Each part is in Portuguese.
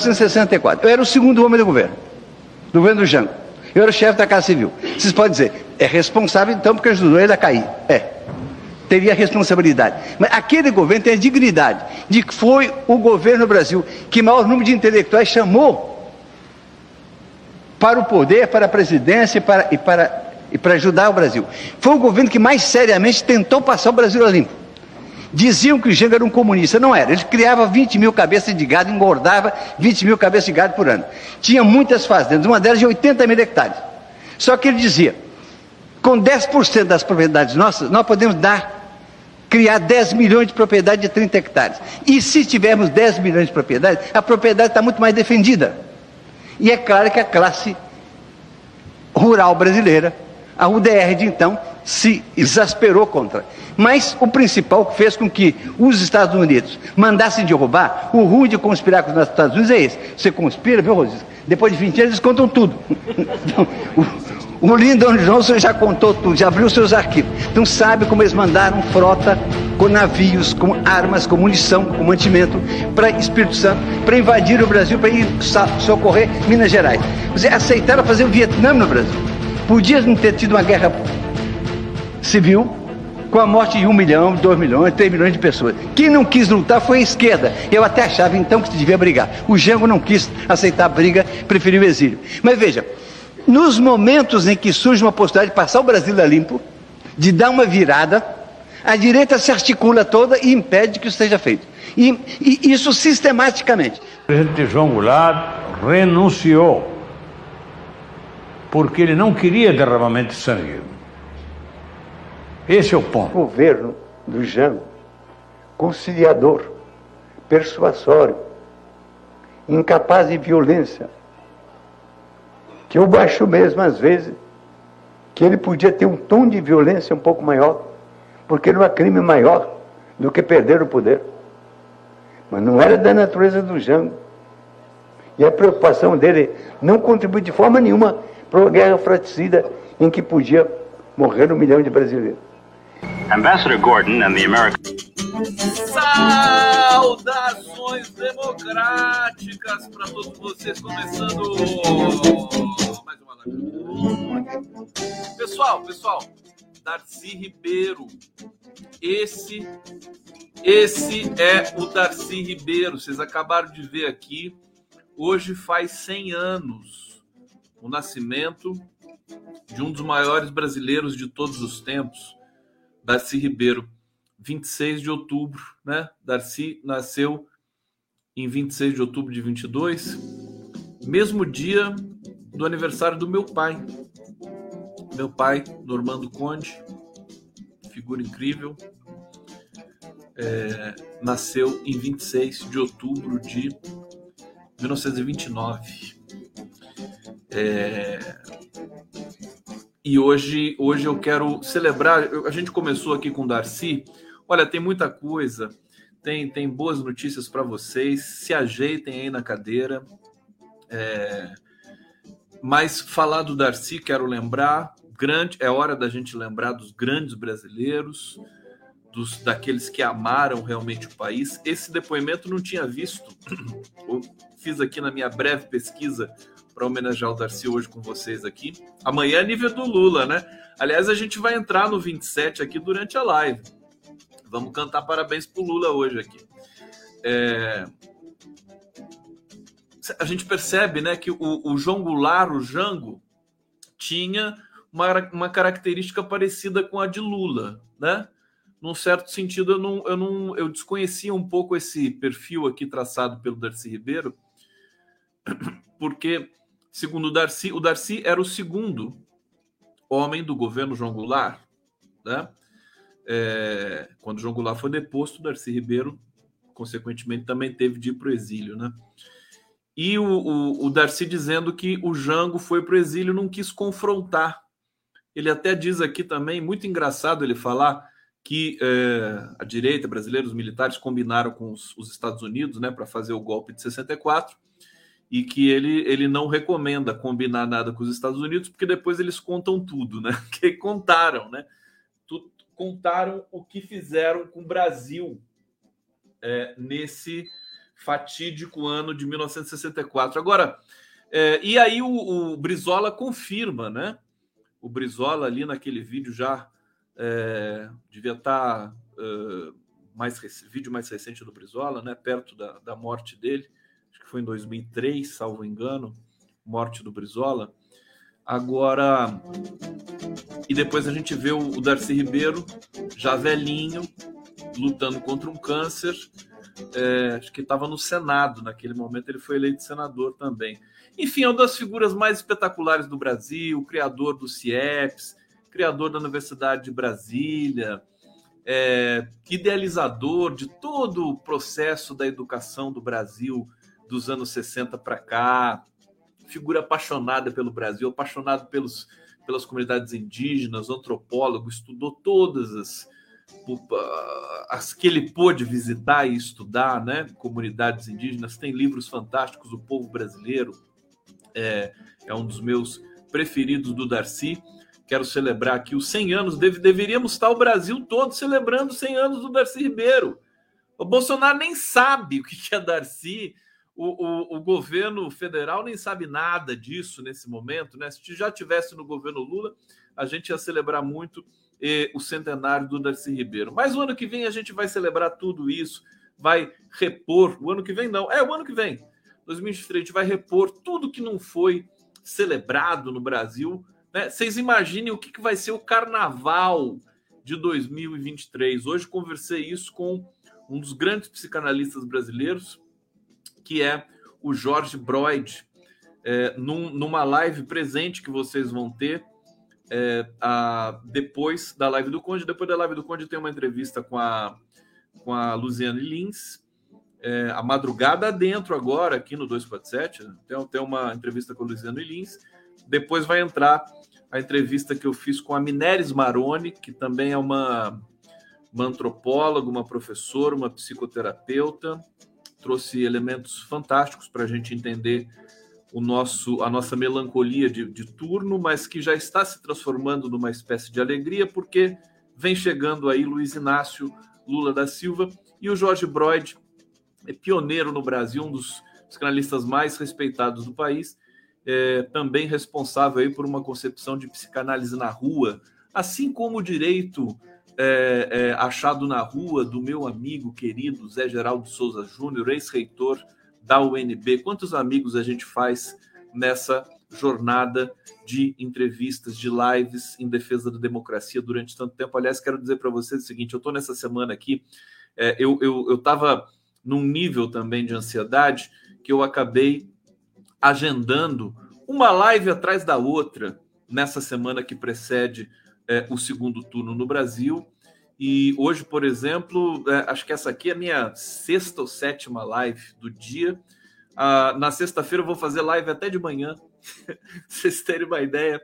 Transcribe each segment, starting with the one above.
1964. Eu era o segundo homem do governo, do governo do Jango. Eu era o chefe da Casa Civil. Vocês podem dizer, é responsável então porque ajudou ele a cair. É. Teria responsabilidade. Mas aquele governo tem a dignidade de que foi o governo do Brasil que maior número de intelectuais chamou para o poder, para a presidência e para, e para, e para ajudar o Brasil. Foi o governo que mais seriamente tentou passar o Brasil a limpo. Diziam que o Jango era um comunista. Não era. Ele criava 20 mil cabeças de gado, engordava 20 mil cabeças de gado por ano. Tinha muitas fazendas, uma delas de 80 mil hectares. Só que ele dizia: com 10% das propriedades nossas, nós podemos dar, criar 10 milhões de propriedades de 30 hectares. E se tivermos 10 milhões de propriedades, a propriedade está muito mais defendida. E é claro que a classe rural brasileira, a UDR de então, se exasperou contra. Mas o principal que fez com que os Estados Unidos mandassem derrubar, o ruim de conspirar com os Estados Unidos é esse. Você conspira, viu, Rosita? Depois de 20 anos eles contam tudo. Então, o, o Lyndon Johnson já contou tudo, já abriu seus arquivos. Então sabe como eles mandaram frota com navios, com armas, com munição, com mantimento para Espírito Santo, para invadir o Brasil, para ir socorrer Minas Gerais. Você aceitaram fazer o Vietnã no Brasil. Podia não ter tido uma guerra civil, com a morte de um milhão, dois milhões, três milhões de pessoas. Quem não quis lutar foi a esquerda. Eu até achava então que se devia brigar. O Jango não quis aceitar a briga, preferiu o exílio. Mas veja, nos momentos em que surge uma possibilidade de passar o Brasil a limpo, de dar uma virada, a direita se articula toda e impede que isso seja feito. E, e isso sistematicamente. O presidente João Goulart renunciou porque ele não queria derramamento de sangue. Esse é o ponto. O governo do Jango, conciliador, persuasório, incapaz de violência, que eu acho mesmo, às vezes, que ele podia ter um tom de violência um pouco maior, porque não há crime maior do que perder o poder. Mas não era da natureza do Jango. E a preocupação dele não contribui de forma nenhuma para uma guerra fratricida em que podia morrer um milhão de brasileiros. Ambassador Gordon and the American. Saudações democráticas para todos vocês, começando mais uma live. Pessoal, pessoal, Darcy Ribeiro. Esse esse é o Darcy Ribeiro. Vocês acabaram de ver aqui. Hoje faz 100 anos o nascimento de um dos maiores brasileiros de todos os tempos, Darcy Ribeiro, 26 de outubro, né? Darcy nasceu em 26 de outubro de 22, mesmo dia do aniversário do meu pai. Meu pai, Normando Conde, figura incrível, é, nasceu em 26 de outubro de 1929. É, e hoje, hoje eu quero celebrar. A gente começou aqui com o Darcy. Olha, tem muita coisa, tem, tem boas notícias para vocês. Se ajeitem aí na cadeira. É... Mas falar do Darcy, quero lembrar, grande, é hora da gente lembrar dos grandes brasileiros, dos daqueles que amaram realmente o país. Esse depoimento não tinha visto. Eu fiz aqui na minha breve pesquisa para homenagear o Darcy hoje com vocês aqui. Amanhã é nível do Lula, né? Aliás, a gente vai entrar no 27 aqui durante a live. Vamos cantar parabéns pro Lula hoje aqui. É... A gente percebe, né, que o, o João Goulart, o Jango, tinha uma, uma característica parecida com a de Lula, né? Num certo sentido, eu não, eu não, eu desconhecia um pouco esse perfil aqui traçado pelo Darcy Ribeiro, porque Segundo o Darcy, o Darcy era o segundo homem do governo João Goulart, né? É, quando João Goulart foi deposto, Darcy Ribeiro, consequentemente, também teve de ir para o exílio, né? E o, o, o, Darcy dizendo que o Jango foi para o exílio não quis confrontar. Ele até diz aqui também, muito engraçado ele falar que é, a direita brasileira, os militares combinaram com os, os Estados Unidos né, para fazer o golpe de 64 e que ele, ele não recomenda combinar nada com os Estados Unidos, porque depois eles contam tudo, né? Que contaram, né? Contaram o que fizeram com o Brasil é, nesse fatídico ano de 1964. Agora, é, e aí o, o, Brizola confirma, né? O Brizola ali naquele vídeo já é, devia estar tá, uh, mais vídeo mais recente do Brizola, né? Perto da, da morte dele, foi em 2003, salvo engano, morte do Brizola. Agora, e depois a gente vê o, Darcy Ribeiro já velhinho, lutando contra um câncer. É, acho que estava no Senado naquele momento, ele foi eleito senador também. Enfim, é uma das figuras mais espetaculares do Brasil, criador do CIEPS, criador da Universidade de Brasília, é, idealizador de todo o processo da educação do Brasil dos anos 60 para cá, figura apaixonada pelo Brasil, apaixonado pelos, pelas comunidades indígenas, antropólogo, estudou todas as, as que ele pôde visitar e estudar, né? Comunidades indígenas, tem livros fantásticos, O Povo Brasileiro é, é um dos meus preferidos do Darcy. Quero celebrar aqui os 100 anos, deve, deveríamos estar o Brasil todo celebrando os 100 anos do Darcy Ribeiro. O Bolsonaro nem sabe o que é Darcy, o, o, o, governo federal nem sabe nada disso nesse momento, né? Se já tivesse no governo Lula, a gente ia celebrar muito eh, o centenário do Darcy Ribeiro. Mas o ano que vem a gente vai celebrar tudo isso, vai repor. O ano que vem não, é o ano que vem, 2023, a gente vai repor tudo que não foi celebrado no Brasil. Né? Vocês imaginem o que, que vai ser o carnaval de 2023. Hoje conversei isso com um dos grandes psicanalistas brasileiros, que é o Jorge Broid, é, num, numa live presente que vocês vão ter é, a, depois da live do Conde. Depois da live do Conde tem uma entrevista com a, com a Luciane Lins, é, a madrugada dentro agora, aqui no 247. Tem, tem uma entrevista com o Luciano Lins. Depois vai entrar a entrevista que eu fiz com a Mineres Maroni, que também é uma, uma antropóloga, uma professora, uma psicoterapeuta, trouxe elementos fantásticos para a gente entender o nosso, a nossa melancolia de, de, turno, mas que já está se transformando numa espécie de alegria, porque vem chegando aí Luiz Inácio Lula da Silva e o Jorge Broid, é pioneiro no Brasil, um dos psicanalistas mais respeitados do país, é, também responsável aí por uma concepção de psicanálise na rua, assim como o direito é, é, achado na rua do meu amigo querido Zé Geraldo Souza Júnior, ex-reitor da UNB. Quantos amigos a gente faz nessa jornada de entrevistas, de lives em defesa da democracia durante tanto tempo? Aliás, quero dizer para vocês o seguinte: eu estou nessa semana aqui, é, eu estava eu, eu num nível também de ansiedade que eu acabei agendando uma live atrás da outra nessa semana que precede é, o segundo turno no Brasil. E hoje, por exemplo, é, acho que essa aqui é a minha sexta ou sétima live do dia. Ah, na sexta-feira eu vou fazer live até de manhã, vocês terem uma ideia.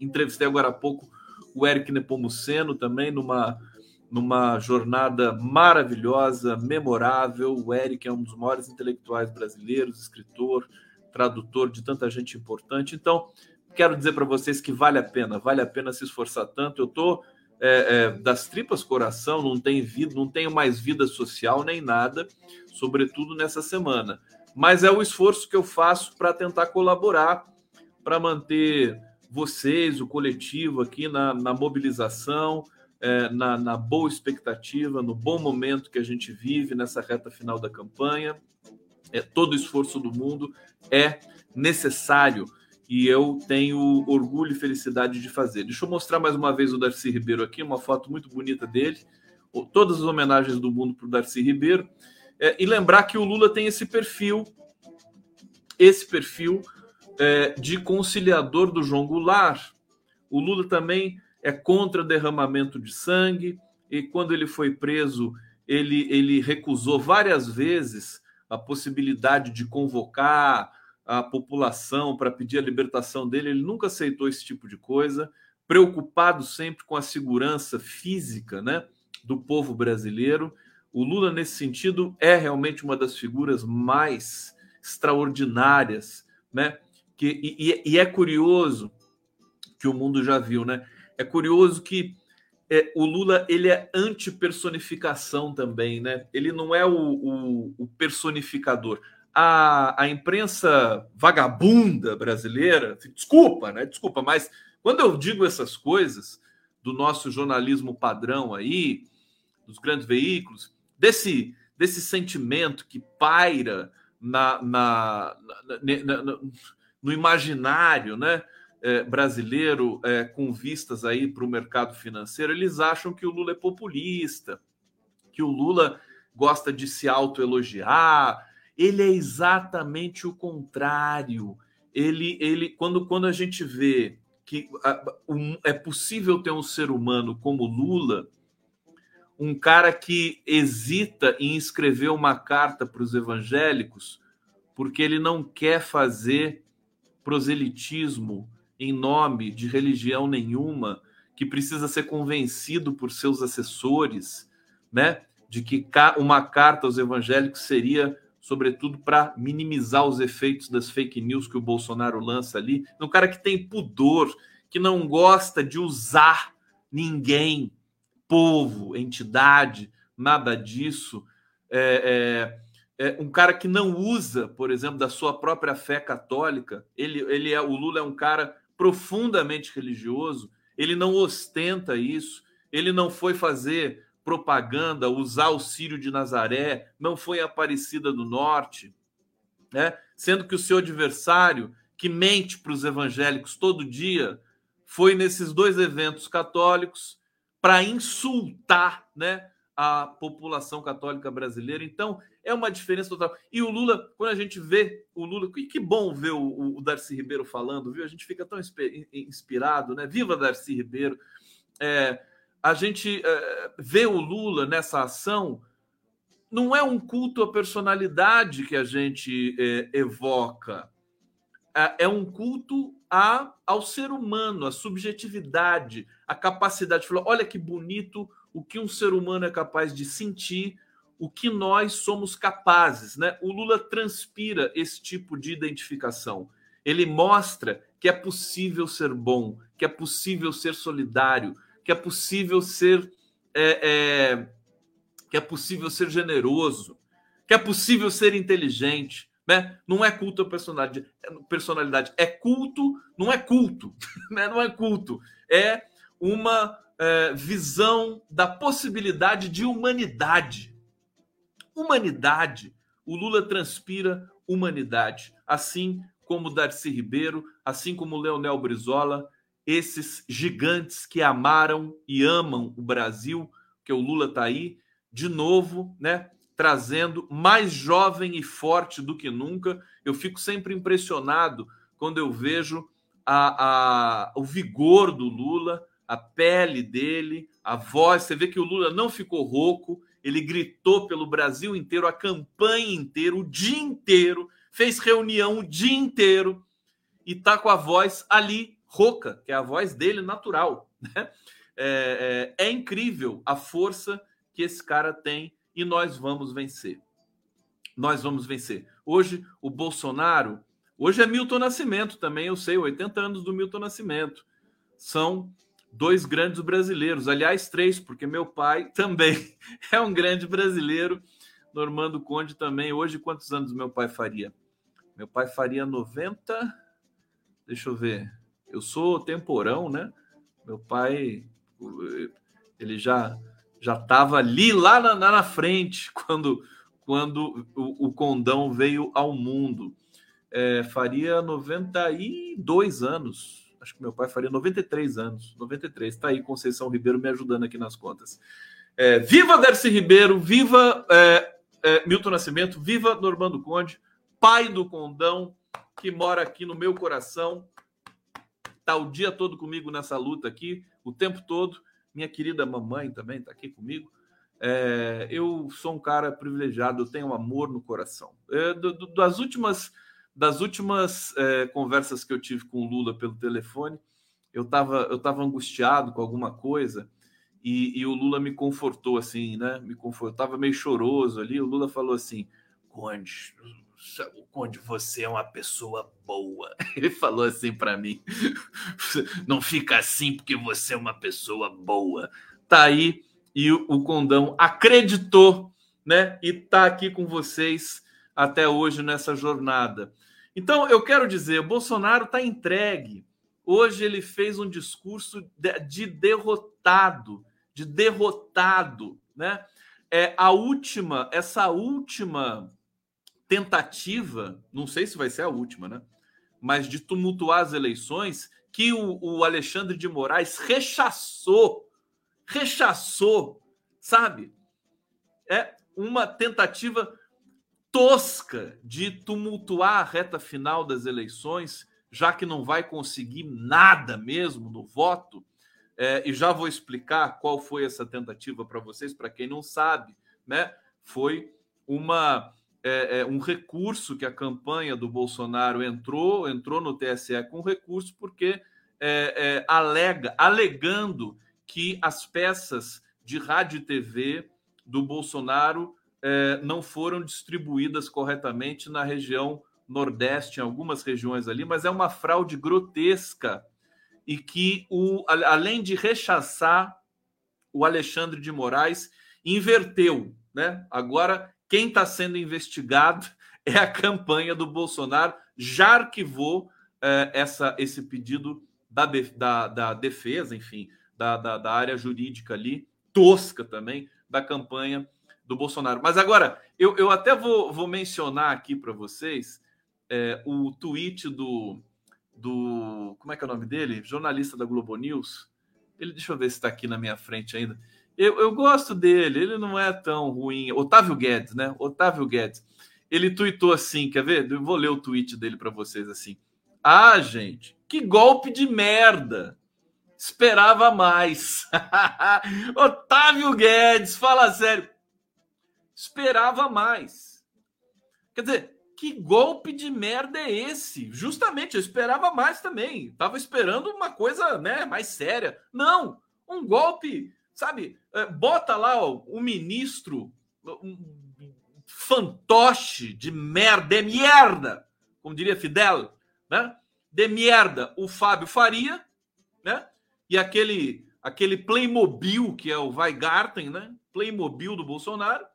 Entrevistei agora há pouco o Eric Nepomuceno também numa, numa jornada maravilhosa, memorável. O Eric é um dos maiores intelectuais brasileiros, escritor, tradutor de tanta gente importante. Então, quero dizer para vocês que vale a pena, vale a pena se esforçar tanto. Eu estou é, é, das tripas coração, não tenho vida, não tenho mais vida social nem nada, sobretudo nessa semana. Mas é o esforço que eu faço para tentar colaborar, para manter vocês, o coletivo aqui na, na mobilização, é, na, na boa expectativa, no bom momento que a gente vive nessa reta final da campanha. É, todo esforço do mundo é necessário e eu tenho orgulho e felicidade de fazer. Deixa eu mostrar mais uma vez o Darcy Ribeiro aqui, uma foto muito bonita dele. Todas as homenagens do mundo para o Darcy Ribeiro. É, e lembrar que o Lula tem esse perfil, esse perfil é, de conciliador do João Goulart. O Lula também é contra derramamento de sangue, e quando ele foi preso, ele, ele recusou várias vezes a possibilidade de convocar a população para pedir a libertação dele, ele nunca aceitou esse tipo de coisa, preocupado sempre com a segurança física né, do povo brasileiro. O Lula, nesse sentido, é realmente uma das figuras mais extraordinárias, né? Que, e, e é curioso que o mundo já viu, né? É curioso que é, o Lula ele é anti-personificação também, né? Ele não é o, o, o personificador. A, a, imprensa vagabunda brasileira, desculpa, né? Desculpa, mas quando eu digo essas coisas do nosso jornalismo padrão aí, dos grandes veículos, desse, desse sentimento que paira na, na, na, na no imaginário, né? é, brasileiro é, com vistas aí para o mercado financeiro, eles acham que o Lula é populista, que o Lula gosta de se autoelogiar. Ele é exatamente o contrário. Ele, ele quando, quando a gente vê que é possível ter um ser humano como Lula, um cara que hesita em escrever uma carta para os evangélicos, porque ele não quer fazer proselitismo em nome de religião nenhuma, que precisa ser convencido por seus assessores, né, de que uma carta aos evangélicos seria, sobretudo, para minimizar os efeitos das fake news que o Bolsonaro lança ali. Um cara que tem pudor, que não gosta de usar ninguém, povo, entidade, nada disso. É, é, é, um cara que não usa, por exemplo, da sua própria fé católica. Ele, ele é o Lula é um cara profundamente religioso, ele não ostenta isso, ele não foi fazer propaganda, usar o Sírio de Nazaré, não foi Aparecida do Norte, né? sendo que o seu adversário, que mente para os evangélicos todo dia, foi nesses dois eventos católicos para insultar né, a população católica brasileira. Então, é uma diferença total. E o Lula, quando a gente vê o Lula, e que bom ver o, o Darcy Ribeiro falando, viu? A gente fica tão inspirado, né? Viva Darcy Ribeiro! É, a gente é, vê o Lula nessa ação, não é um culto à personalidade que a gente é, evoca, é, é um culto a, ao ser humano, à subjetividade, à capacidade de falar: olha que bonito o que um ser humano é capaz de sentir, o que nós somos capazes. Né? O Lula transpira esse tipo de identificação. Ele mostra que é possível ser bom, que é possível ser solidário, que é possível ser é, é, que é possível ser generoso, que é possível ser inteligente. Né? Não é culto a personalidade, personalidade, é culto, não é culto, né? não é culto, é uma é, visão da possibilidade de humanidade humanidade. O Lula transpira humanidade, assim como Darcy Ribeiro, assim como Leonel Brizola, esses gigantes que amaram e amam o Brasil, que o Lula está aí, de novo, né? Trazendo mais jovem e forte do que nunca. Eu fico sempre impressionado quando eu vejo a, a, o vigor do Lula, a pele dele, a voz. Você vê que o Lula não ficou rouco, ele gritou pelo Brasil inteiro, a campanha inteira, o dia inteiro, fez reunião o dia inteiro e tá com a voz ali rouca, que é a voz dele natural. Né? É, é, é incrível a força que esse cara tem e nós vamos vencer. Nós vamos vencer. Hoje, o Bolsonaro. Hoje é Milton Nascimento também, eu sei, 80 anos do Milton Nascimento. São dois grandes brasileiros, aliás, três, porque meu pai também é um grande brasileiro. Normando Conde também. Hoje, quantos anos meu pai faria? Meu pai faria 90. Deixa eu ver. Eu sou temporão, né? Meu pai, ele já já estava ali lá na, na, frente quando quando o, o condão veio ao mundo. É, faria 92 anos, acho que meu pai faria 93 anos. 93. Está aí Conceição Ribeiro me ajudando aqui nas contas. É, viva Darcy Ribeiro, viva é, é, Milton Nascimento, viva Normando Conde, pai do Condão, que mora aqui no meu coração. Está o dia todo comigo nessa luta aqui, o tempo todo. Minha querida mamãe também está aqui comigo. É, eu sou um cara privilegiado, eu tenho amor no coração. É, do, do, das últimas das últimas é, conversas que eu tive com o Lula pelo telefone, eu estava eu tava angustiado com alguma coisa e, e, o Lula me confortou assim, né? Me confortou, estava meio choroso ali. O Lula falou assim: Conde, Conde, você é uma pessoa boa. Ele falou assim para mim: não fica assim porque você é uma pessoa boa. tá aí e o Condão acreditou, né? E tá aqui com vocês até hoje nessa jornada. Então, eu quero dizer, o Bolsonaro está entregue. Hoje ele fez um discurso de derrotado, de derrotado, né? É a última, essa última tentativa, não sei se vai ser a última, né? Mas de tumultuar as eleições, que o, o Alexandre de Moraes rechaçou, rechaçou, sabe? É uma tentativa tosca de tumultuar a reta final das eleições, já que não vai conseguir nada mesmo no voto. É, e já vou explicar qual foi essa tentativa para vocês, para quem não sabe, né? Foi uma é, é, um recurso que a campanha do Bolsonaro entrou, entrou no TSE com recurso, porque é, é, alega, alegando que as peças de rádio e TV do Bolsonaro é, não foram distribuídas corretamente na região Nordeste, em algumas regiões ali, mas é uma fraude grotesca e que, o, além de rechaçar, o Alexandre de Moraes inverteu. Né? Agora quem está sendo investigado é a campanha do Bolsonaro, já arquivou é, essa, esse pedido da, da, da defesa, enfim, da, da, da, área jurídica ali, tosca também, da campanha do Bolsonaro. Mas agora, eu, eu até vou, vou mencionar aqui para vocês é, o tweet do, do. Como é que é o nome dele? Jornalista da Globo News. Ele, deixa eu ver se está aqui na minha frente ainda. Eu, eu gosto dele, ele não é tão ruim. Otávio Guedes, né? Otávio Guedes. Ele tweetou assim, quer ver? Eu vou ler o tweet dele para vocês assim. Ah, gente, que golpe de merda. Esperava mais. Otávio Guedes, fala sério. Esperava mais. Quer dizer, que golpe de merda é esse? Justamente, eu esperava mais também. Tava esperando uma coisa, né, mais séria. Não, um golpe sabe? É, bota lá o ministro, um fantoche de merda, de merda, como diria Fidel, né? De merda, o Fábio Faria, né? E aquele aquele Playmobil que é o Weigarten, né? Playmobil do Bolsonaro.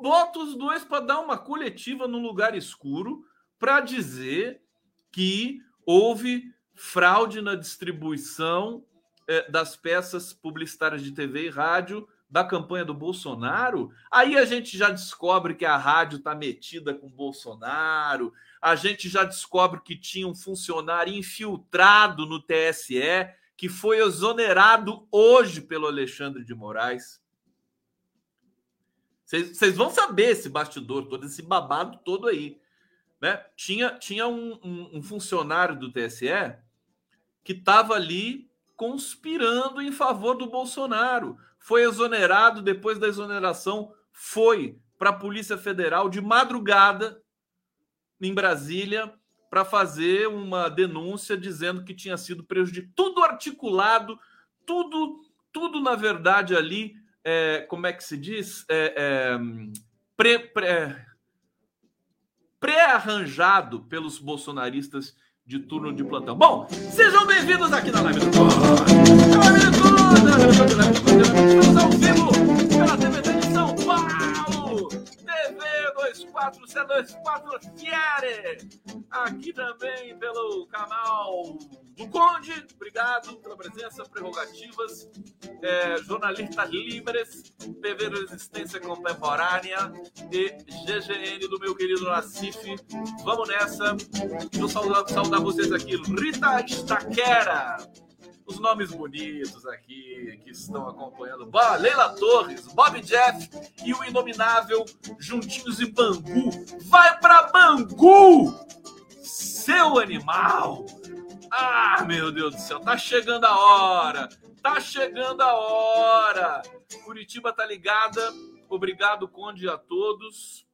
Bota os dois para dar uma coletiva num lugar escuro para dizer que houve fraude na distribuição é, das peças publicitárias de TV e rádio da campanha do Bolsonaro, aí a gente já descobre que a rádio está metida com Bolsonaro, a gente já descobre que tinha um funcionário infiltrado no TSE que foi exonerado hoje pelo Alexandre de Moraes. Vocês vão saber esse bastidor todo, esse babado todo aí. Né? Tinha, tinha um, um, um funcionário do TSE que estava ali conspirando em favor do Bolsonaro. Foi exonerado, depois da exoneração, foi para a Polícia Federal de madrugada em Brasília para fazer uma denúncia dizendo que tinha sido prejudicado. Tudo articulado, tudo, tudo na verdade ali, é, como é que se diz? É, é, pré, pré, pré-arranjado pelos bolsonaristas de turno de plantão. Bom, sejam bem-vindos aqui na live do É live do Estamos ao vivo pela 24C24 Fiere. Aqui também pelo canal do Conde. Obrigado pela presença, prerrogativas. É, jornalistas livres, TV Resistência Contemporânea e GGN do meu querido Nacife. Vamos nessa. Deixa eu saudar, saudar vocês aqui. Rita Estaquera os nomes bonitos aqui que estão acompanhando. Leila Torres, Bob Jeff e o inominável Juntinhos e Bangu. Vai para Bangu! Seu animal! Ah, meu Deus do céu, tá chegando a hora! Tá chegando a hora! Curitiba tá ligada. Obrigado, Conde, a todos.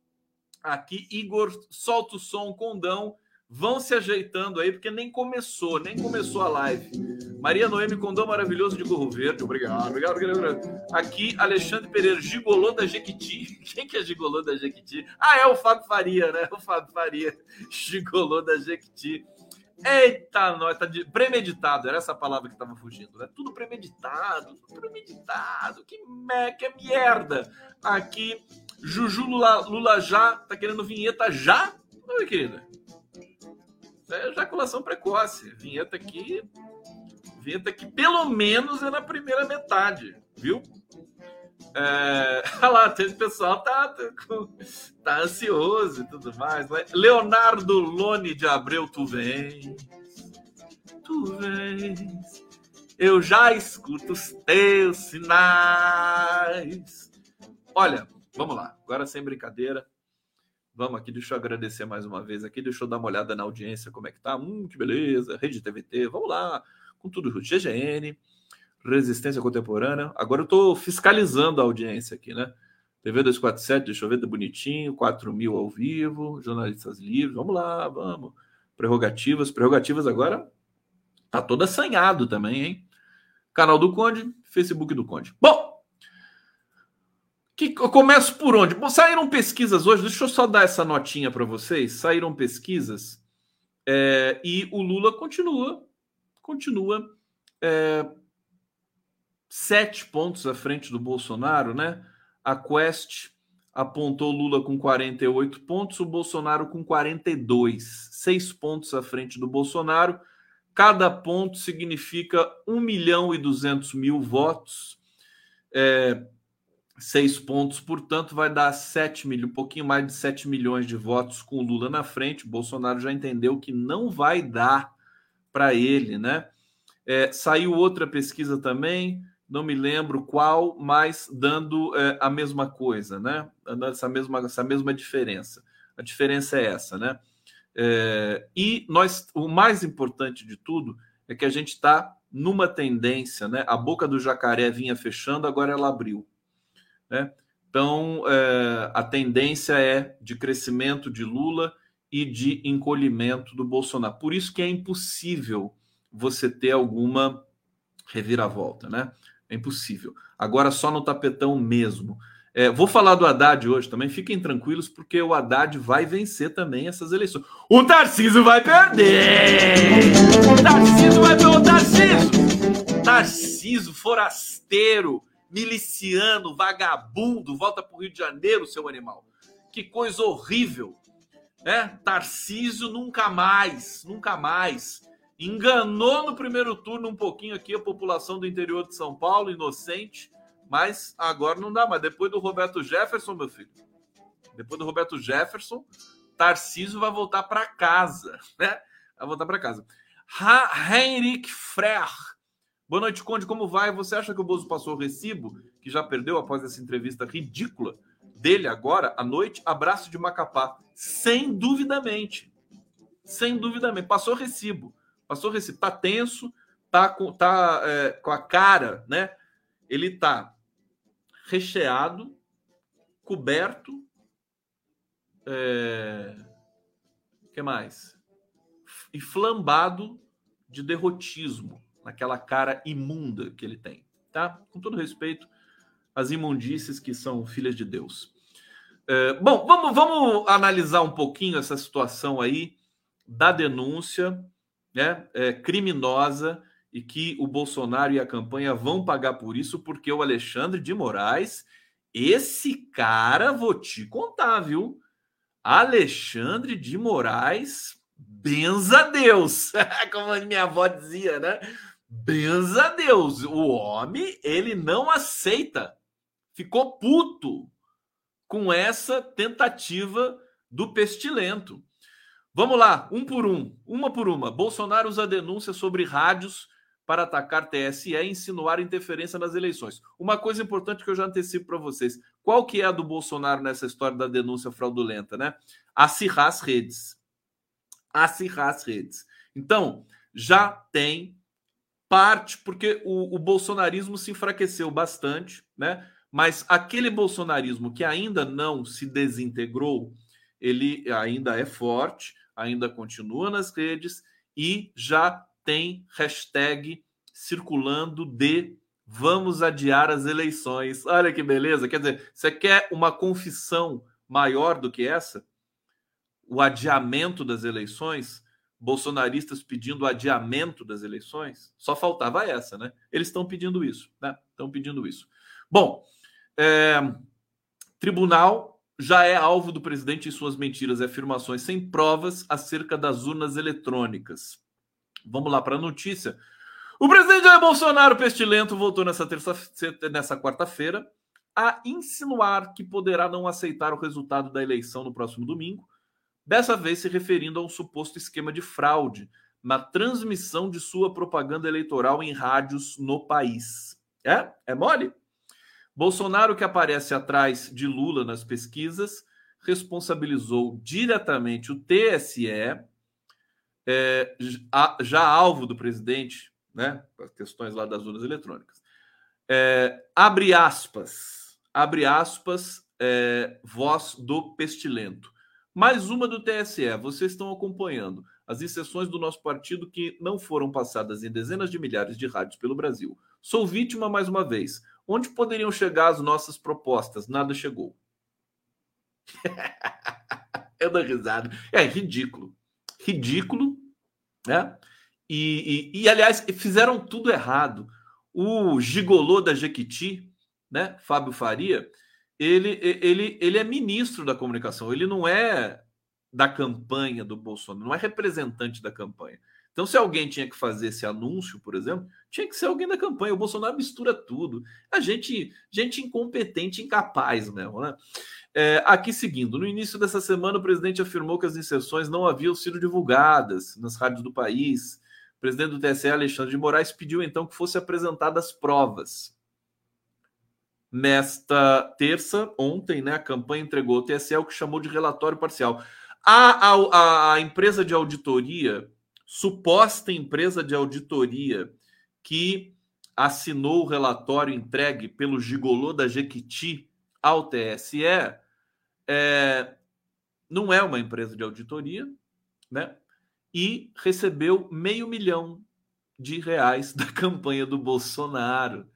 Aqui, Igor, solta o som, Condão vão se ajeitando aí, porque nem começou, nem começou a live. Maria Noemi Condão Maravilhoso de Gorro Verde, obrigado, obrigado, obrigado. Aqui, Alexandre Pereira, Gigolô da Jequiti. Quem que é Gigolô da Jequiti? Ah, é o Fábio Faria, né? O Fábio Faria, Gigolô da Jequiti. Eita, nós tá de... premeditado, era essa palavra que estava fugindo, né? Tudo premeditado, tudo premeditado. Que, me... que merda. Aqui, Juju Lula, Lula já tá querendo vinheta já? Oi, querida. É ejaculação precoce. Vinheta aqui, vinheta aqui pelo menos é na primeira metade, viu? É, olha lá, tem pessoal tá, tá, tá, ansioso e tudo mais. Né? Leonardo Lone de Abreu, tu vens, tu vens, eu já escuto os teus sinais. Olha, vamos lá, agora sem brincadeira. Vamos aqui, deixa eu agradecer mais uma vez aqui, deixa eu dar uma olhada na audiência, como é que tá. Hum, que beleza, Rede TVT, vamos lá, com tudo, GGN. Resistência Contemporânea. Agora eu estou fiscalizando a audiência aqui, né? TV 247, deixa eu ver, tá bonitinho, 4 mil ao vivo, jornalistas livres, vamos lá, vamos. Prerrogativas, prerrogativas agora tá todo assanhado também, hein? Canal do Conde, Facebook do Conde. Bom, que, eu começo por onde? Bom, saíram pesquisas hoje, deixa eu só dar essa notinha para vocês. Saíram pesquisas é, e o Lula continua, continua é, sete pontos à frente do Bolsonaro, né? A Quest apontou Lula com 48 pontos, o Bolsonaro com 42, seis pontos à frente do Bolsonaro. Cada ponto significa 1 milhão e 200 mil votos. É, seis pontos, portanto, vai dar 7 milhões, um pouquinho mais de 7 milhões de votos com o Lula na frente. Bolsonaro já entendeu que não vai dar para ele, né? É, saiu outra pesquisa também não me lembro qual, mas dando é, a mesma coisa, né? Essa mesma, essa mesma diferença. A diferença é essa, né? É, e nós, o mais importante de tudo é que a gente está numa tendência, né? A boca do jacaré vinha fechando, agora ela abriu, né? Então, é, a tendência é de crescimento de Lula e de encolhimento do Bolsonaro. Por isso que é impossível você ter alguma reviravolta, né? É impossível. Agora só no tapetão mesmo. É, vou falar do Haddad hoje também. Fiquem tranquilos, porque o Haddad vai vencer também essas eleições. O Tarcísio vai perder! O Tarcísio vai perder! O Tarcísio! Tarcísio, forasteiro, miliciano, vagabundo, volta para o Rio de Janeiro, seu animal. Que coisa horrível! É, Tarcísio nunca mais, nunca mais. Enganou no primeiro turno um pouquinho aqui a população do interior de São Paulo, inocente, mas agora não dá mais. Depois do Roberto Jefferson, meu filho, depois do Roberto Jefferson, Tarcísio vai voltar para casa, né? Vai voltar para casa. Ha Heinrich Frère. Boa noite, Conde. Como vai? Você acha que o Bozo passou o recibo que já perdeu após essa entrevista ridícula dele agora à noite? Abraço de Macapá. Sem duvidamente. Sem duvidamente. Passou o recibo. Pastor Recife tá tenso, tá com, tá, é, com a cara, né? Ele tá recheado, coberto. É... que mais? E flambado de derrotismo, naquela cara imunda que ele tem, tá? Com todo respeito às imundícies que são filhas de Deus. É, bom, vamos, vamos analisar um pouquinho essa situação aí da denúncia né, é, criminosa e que o Bolsonaro e a campanha vão pagar por isso, porque o Alexandre de Moraes, esse cara, vou te contar, viu? Alexandre de Moraes, benza Deus, como a minha avó dizia, né? Benza Deus. O homem, ele não aceita. Ficou puto com essa tentativa do pestilento. Vamos lá, um por um, uma por uma. Bolsonaro usa denúncia sobre rádios para atacar TSE e insinuar interferência nas eleições. Uma coisa importante que eu já antecipo para vocês: qual que é a do Bolsonaro nessa história da denúncia fraudulenta, né? Acirrar as redes. Acirrar as redes. Então, já tem parte, porque o, o bolsonarismo se enfraqueceu bastante, né? Mas aquele bolsonarismo que ainda não se desintegrou, ele ainda é forte ainda continua nas redes e já tem hashtag circulando de vamos adiar as eleições. Olha que beleza! Quer dizer, você quer uma confissão maior do que essa? O adiamento das eleições? Bolsonaristas pedindo adiamento das eleições? Só faltava essa, né? Eles estão pedindo isso, né? Estão pedindo isso. Bom, é, tribunal já é alvo do presidente e suas mentiras e afirmações sem provas acerca das urnas eletrônicas. Vamos lá para a notícia. O presidente Jair Bolsonaro pestilento voltou nessa terça nessa quarta-feira a insinuar que poderá não aceitar o resultado da eleição no próximo domingo, dessa vez se referindo a um suposto esquema de fraude na transmissão de sua propaganda eleitoral em rádios no país. É? É mole? Bolsonaro, que aparece atrás de Lula nas pesquisas, responsabilizou diretamente o TSE, é, já alvo do presidente, né, as questões lá das urnas eletrônicas. É, abre aspas, abre aspas, é, voz do pestilento. Mais uma do TSE, vocês estão acompanhando as inserções do nosso partido que não foram passadas em dezenas de milhares de rádios pelo Brasil. Sou vítima mais uma vez. Onde poderiam chegar as nossas propostas? Nada chegou. Eu dou risada. É ridículo. Ridículo, né? E, e, e, aliás, fizeram tudo errado. O gigolô da Jequiti, né, Fábio Faria, ele, ele, ele é ministro da comunicação, ele não é da campanha do Bolsonaro, não é representante da campanha. Então, se alguém tinha que fazer esse anúncio, por exemplo, tinha que ser alguém da campanha. O Bolsonaro mistura tudo. A gente, gente incompetente, incapaz mesmo, né? É, aqui seguindo, no início dessa semana, o presidente afirmou que as inserções não haviam sido divulgadas nas rádios do país. O presidente do TSE, Alexandre de Moraes, pediu então que fossem apresentadas provas. Nesta terça, ontem, né, a campanha entregou ao TSE o que chamou de relatório parcial. A, a, a empresa de auditoria, suposta empresa de auditoria que assinou o relatório entregue pelo gigolô da Jequiti ao TSE, é, não é uma empresa de auditoria, né? E recebeu meio milhão de reais da campanha do Bolsonaro,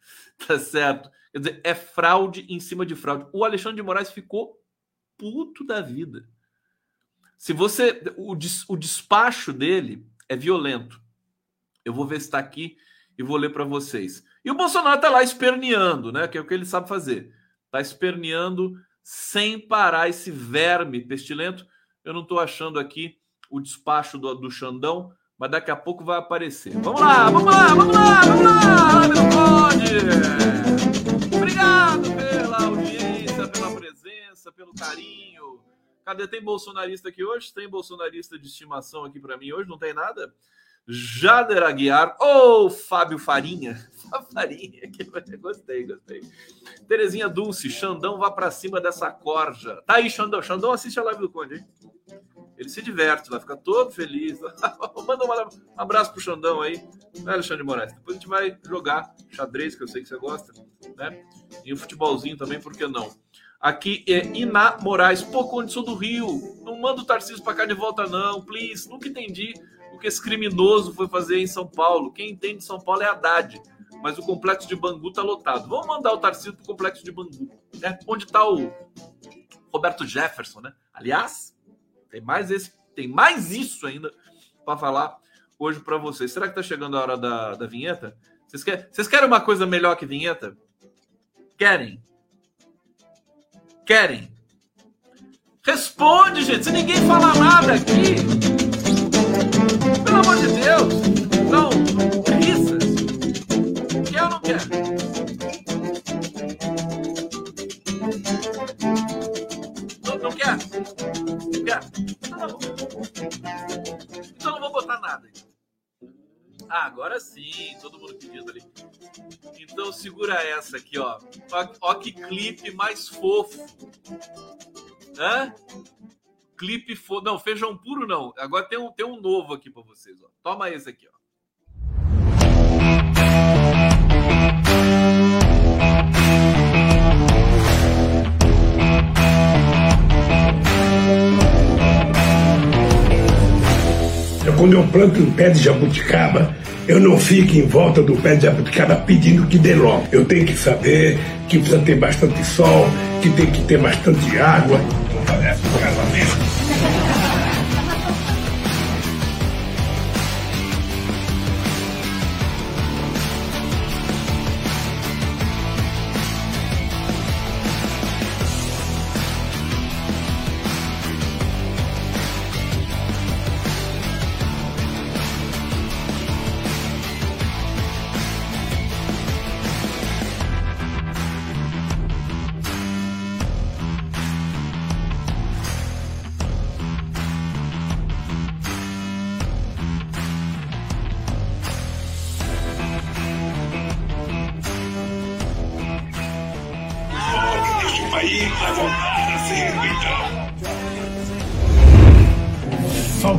tá certo? Quer dizer, é fraude em cima de fraude. O Alexandre de Moraes ficou puto da vida. Se você. O, o despacho dele é violento. Eu vou ver se está aqui e vou ler para vocês. E o Bolsonaro está lá esperneando, né? Que é o que ele sabe fazer. Está esperneando sem parar esse verme pestilento. Eu não estou achando aqui o despacho do, do Xandão, mas daqui a pouco vai aparecer. Vamos lá, vamos lá, vamos lá, vamos lá, não pode! Obrigado pela audiência, pela presença, pelo carinho. Cadê? Tem bolsonarista aqui hoje? Tem bolsonarista de estimação aqui para mim hoje? Não tem nada? Jader Aguiar, ou oh, Fábio Farinha. Farinha, gostei, gostei. Terezinha Dulce, Xandão vá para cima dessa corja. Tá aí, Xandão. Xandão assiste a live do Conde, hein? Ele se diverte, vai ficar todo feliz. Manda um abraço pro Xandão aí, né, Alexandre Moraes? Depois a gente vai jogar xadrez, que eu sei que você gosta, né? E o futebolzinho também, por que não? Aqui é Iná Moraes. Pô, condição do Rio. Não manda o Tarcísio para cá de volta, não, please. Nunca entendi o que esse criminoso foi fazer em São Paulo. Quem entende São Paulo é Haddad. Mas o complexo de Bangu tá lotado. Vamos mandar o Tarcísio pro complexo de Bangu. Né? Onde tá o Roberto Jefferson, né? Aliás, tem mais esse, tem mais isso ainda para falar hoje para vocês. Será que tá chegando a hora da, da vinheta? Vocês querem, vocês querem uma coisa melhor que vinheta? Querem? Querem? Responde, gente. Se ninguém falar nada aqui. Pelo amor de Deus. Não, risas. Quer ou não quer? Não, não quer? Não quer? Ah, agora sim, todo mundo pedindo ali. Então segura essa aqui, ó. Ó, ó que clipe mais fofo. Hã? Clipe fofo. Não, feijão puro não. Agora tem um, tem um novo aqui para vocês, ó. Toma esse aqui, ó. Quando eu planto um pé de jabuticaba, eu não fico em volta do pé de jabuticaba pedindo que dê logo. Eu tenho que saber que precisa ter bastante sol, que tem que ter bastante água.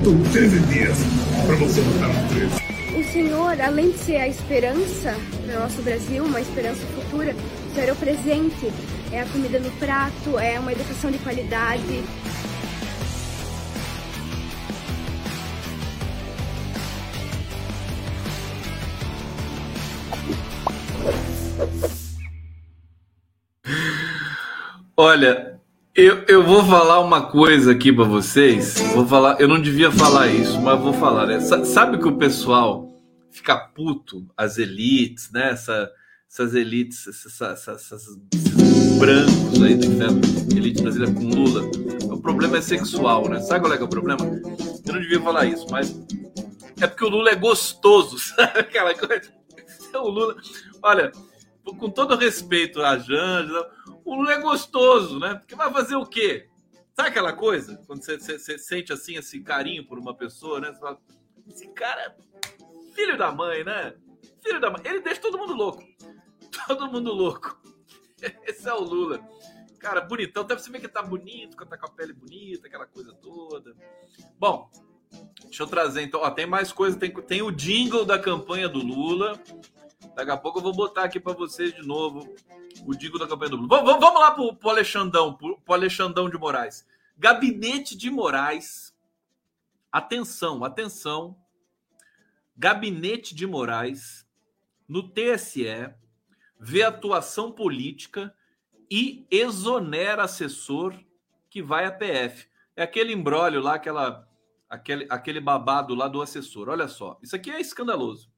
Faltam 13 dias para você votar no 13. O senhor, além de ser a esperança para o nosso Brasil, uma esperança futura, o senhor é o presente, é a comida no prato, é uma educação de qualidade, Olha, eu, eu vou falar uma coisa aqui para vocês. Vou falar, eu não devia falar isso, mas vou falar. Né? Sabe que o pessoal fica puto, as elites, né? Essa, essas elites, essas, esses brancos aí do inferno, elite brasileira com Lula. O problema é sexual, né? Sabe qual é, que é o problema? Eu não devia falar isso, mas é porque o Lula é gostoso, sabe aquela coisa? O Lula, olha, com todo respeito a Janja, o Lula é gostoso, né? Porque vai fazer o quê? Sabe aquela coisa? Quando você, você, você, sente assim esse carinho por uma pessoa, né? Você fala, esse cara, filho da mãe, né? Filho da mãe. Ele deixa todo mundo louco. Todo mundo louco. Esse é o Lula. Cara, bonitão. Deve você ver que tá bonito, que tá com a pele bonita, aquela coisa toda. Bom, deixa eu trazer então. Ó, tem mais coisa. Tem, tem o jingle da campanha do Lula. Daqui a pouco eu vou botar aqui para vocês de novo o Digo da campanha do Lula. Vamos, vamos lá para o Alexandão, para o Alexandão de Moraes. Gabinete de Moraes. Atenção, atenção. Gabinete de Moraes no TSE vê atuação política e exonera assessor que vai à PF. É aquele embrólio lá, aquela, aquele, aquele babado lá do assessor. Olha só, isso aqui é escandaloso.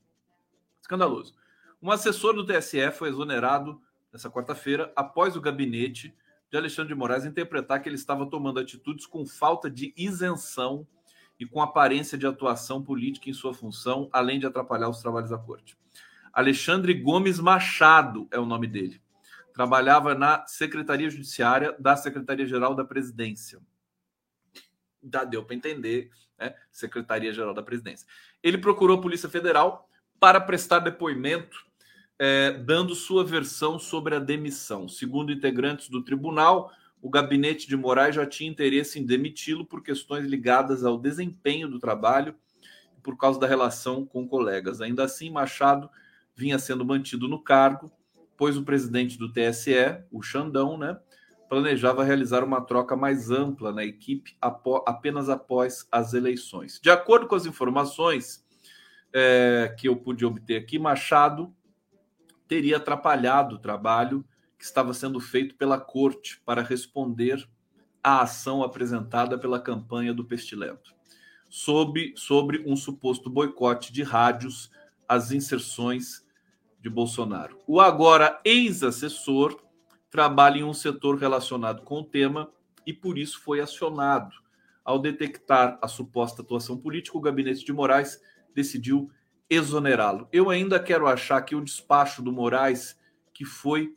Escandaloso. Um assessor do TSE foi exonerado nessa quarta-feira após o gabinete de Alexandre de Moraes interpretar que ele estava tomando atitudes com falta de isenção e com aparência de atuação política em sua função, além de atrapalhar os trabalhos da corte. Alexandre Gomes Machado é o nome dele. Trabalhava na Secretaria Judiciária da Secretaria-Geral da Presidência. Já deu para entender, né? Secretaria-Geral da Presidência. Ele procurou a Polícia Federal para prestar depoimento é, dando sua versão sobre a demissão. Segundo integrantes do tribunal, o gabinete de Moraes já tinha interesse em demiti-lo por questões ligadas ao desempenho do trabalho e por causa da relação com colegas. Ainda assim, Machado vinha sendo mantido no cargo, pois o presidente do TSE, o Xandão, né, planejava realizar uma troca mais ampla na equipe apenas após as eleições. De acordo com as informações é, que eu pude obter aqui, Machado teria atrapalhado o trabalho que estava sendo feito pela corte para responder à ação apresentada pela campanha do Pestilento, sobre, sobre um suposto boicote de rádios às inserções de Bolsonaro. O agora ex-assessor trabalha em um setor relacionado com o tema e por isso foi acionado. Ao detectar a suposta atuação política, o gabinete de Moraes decidiu exonerá-lo. Eu ainda quero achar que o despacho do Moraes que foi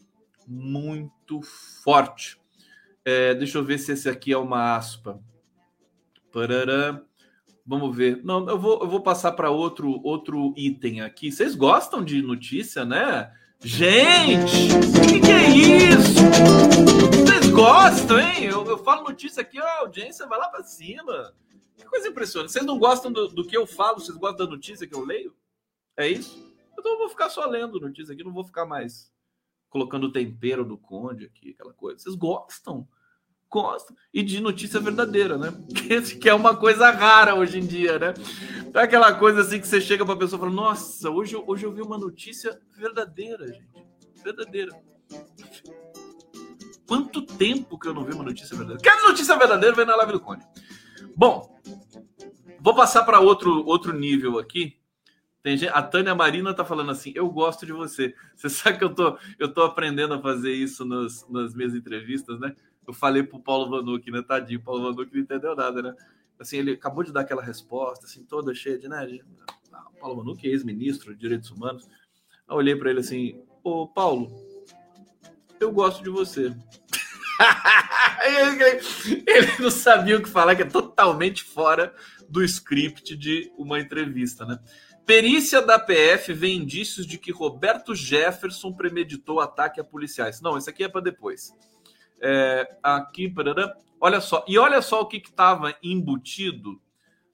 muito forte. É, deixa eu ver se esse aqui é uma aspa. Parará. Vamos ver. Não, eu vou, eu vou passar para outro outro item aqui. Vocês gostam de notícia, né? Gente, o que, que, é isso? Vocês gostam, hein? Eu, eu falo notícia aqui, a audiência vai lá para cima. Que coisa impressionante. Vocês não gostam do, do que eu falo? Vocês gostam da notícia que eu leio? É isso? Então eu vou ficar só lendo notícia aqui, não vou ficar mais colocando o tempero do conde aqui, aquela coisa. Vocês gostam? Gostam. E de notícia verdadeira, né? Que é uma coisa rara hoje em dia, né? É aquela coisa assim que você chega para a pessoa e fala: Nossa, hoje, hoje eu vi uma notícia verdadeira, gente. Verdadeira. Quanto tempo que eu não vi uma notícia verdadeira? Quer notícia verdadeira? Vem na live do Conde. Bom, vou passar para outro, outro nível aqui tem gente, a Tânia Marina tá falando assim: eu gosto de você. Você sabe que eu tô, eu tô aprendendo a fazer isso nos, nas minhas entrevistas, né? Eu falei pro Paulo Vanucci, né? Tadinho, o Paulo Vanucci não entendeu nada, né? Assim, ele acabou de dar aquela resposta, assim, toda cheia de, né? De, ah, Paulo Vanucci, ex-ministro de Direitos Humanos. Eu olhei para ele assim: Ô, Paulo, eu gosto de você. ele não sabia o que falar, que é totalmente fora do script de uma entrevista, né? Perícia da PF vê indícios de que Roberto Jefferson premeditou ataque a policiais. Não, isso aqui é para depois. É, aqui, olha só, e olha só o que estava embutido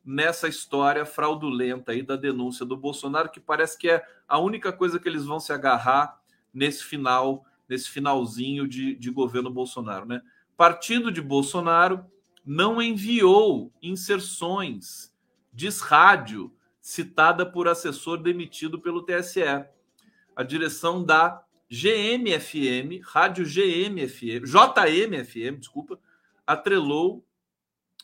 nessa história fraudulenta aí da denúncia do Bolsonaro, que parece que é a única coisa que eles vão se agarrar nesse final, nesse finalzinho de, de governo Bolsonaro, né? Partido de Bolsonaro não enviou inserções, diz rádio, citada por assessor demitido pelo TSE. A direção da GMFM, Rádio GMFM, JMFM, desculpa, atrelou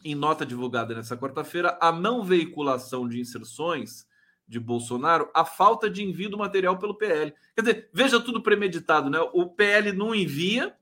em nota divulgada nessa quarta-feira, a não veiculação de inserções de Bolsonaro, a falta de envio do material pelo PL. Quer dizer, veja tudo premeditado, né? O PL não envia,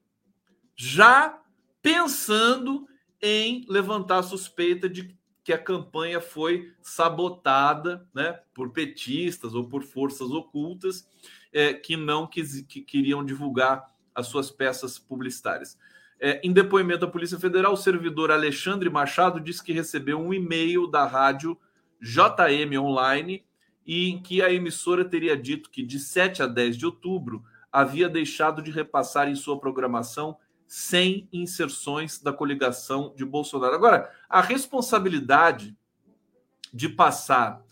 já pensando em levantar suspeita de que a campanha foi sabotada, né, por petistas ou por forças ocultas é, que não quis, que queriam divulgar as suas peças publicitárias. É, em depoimento à Polícia Federal, o servidor Alexandre Machado disse que recebeu um e-mail da rádio JM Online e em que a emissora teria dito que de 7 a 10 de outubro havia deixado de repassar em sua programação 100 inserções da coligação de Bolsonaro. Agora, a responsabilidade de passar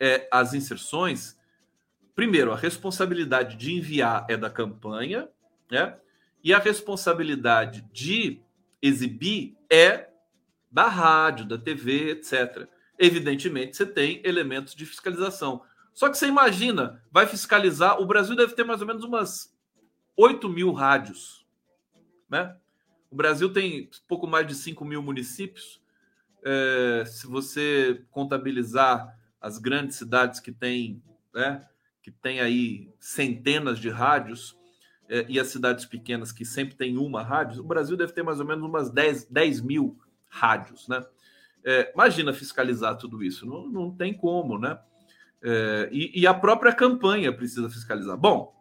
é, as inserções, primeiro, a responsabilidade de enviar é da campanha, né? E a responsabilidade de exibir é da rádio, da TV, etc. Evidentemente, você tem elementos de fiscalização. Só que você imagina, vai fiscalizar. O Brasil deve ter mais ou menos umas 8 mil rádios. Né? O Brasil tem pouco mais de 5 mil municípios. É, se você contabilizar as grandes cidades que têm, né, que tem aí centenas de rádios, é, e as cidades pequenas que sempre tem uma rádio, o Brasil deve ter mais ou menos umas 10, 10 mil rádios, né? É, imagina fiscalizar tudo isso, não, não tem como, né? É, e, e, a própria campanha precisa fiscalizar. Bom,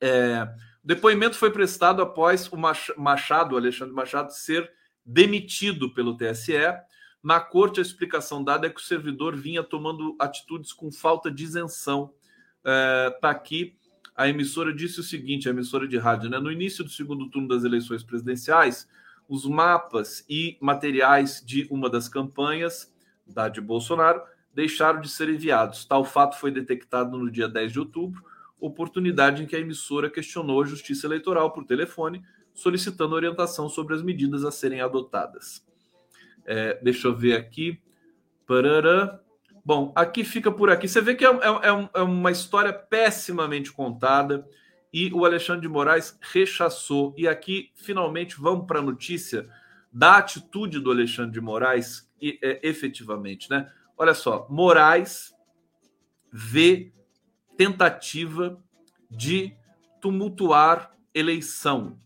é, o depoimento foi prestado após o Machado, Alexandre Machado, ser demitido pelo TSE. Na corte, a explicação dada é que o servidor vinha tomando atitudes com falta de isenção. Está é, aqui a emissora disse o seguinte, a emissora de rádio, né? No início do segundo turno das eleições presidenciais, os mapas e materiais de uma das campanhas da de Bolsonaro deixaram de ser enviados. Tal fato foi detectado no dia 10 de outubro, oportunidade em que a emissora questionou a Justiça Eleitoral por telefone, solicitando orientação sobre as medidas a serem adotadas. É, deixa eu ver aqui. Parará. Bom, aqui fica por aqui. Você vê que é, é, é uma história pessimamente contada e o Alexandre de Moraes rechaçou. E aqui, finalmente, vamos para a notícia da atitude do Alexandre de Moraes, e, é, efetivamente, né? Olha só, Moraes vê tentativa de tumultuar eleição,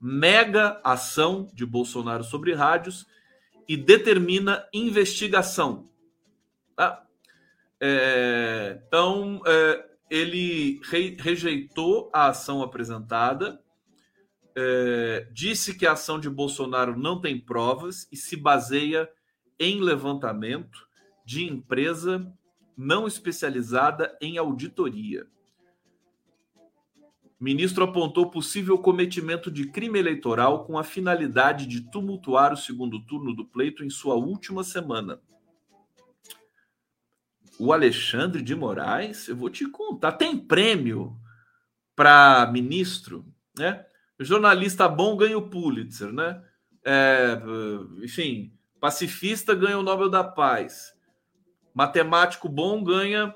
mega ação de Bolsonaro sobre rádios e determina investigação. Tá? É, então, é, ele re, rejeitou a ação apresentada, é, disse que a ação de Bolsonaro não tem provas e se baseia em levantamento de empresa não especializada em auditoria. Ministro apontou possível cometimento de crime eleitoral com a finalidade de tumultuar o segundo turno do pleito em sua última semana o Alexandre de Moraes, eu vou te contar, tem prêmio para ministro, né? Jornalista bom ganha o Pulitzer, né? É, enfim, pacifista ganha o Nobel da Paz. Matemático bom ganha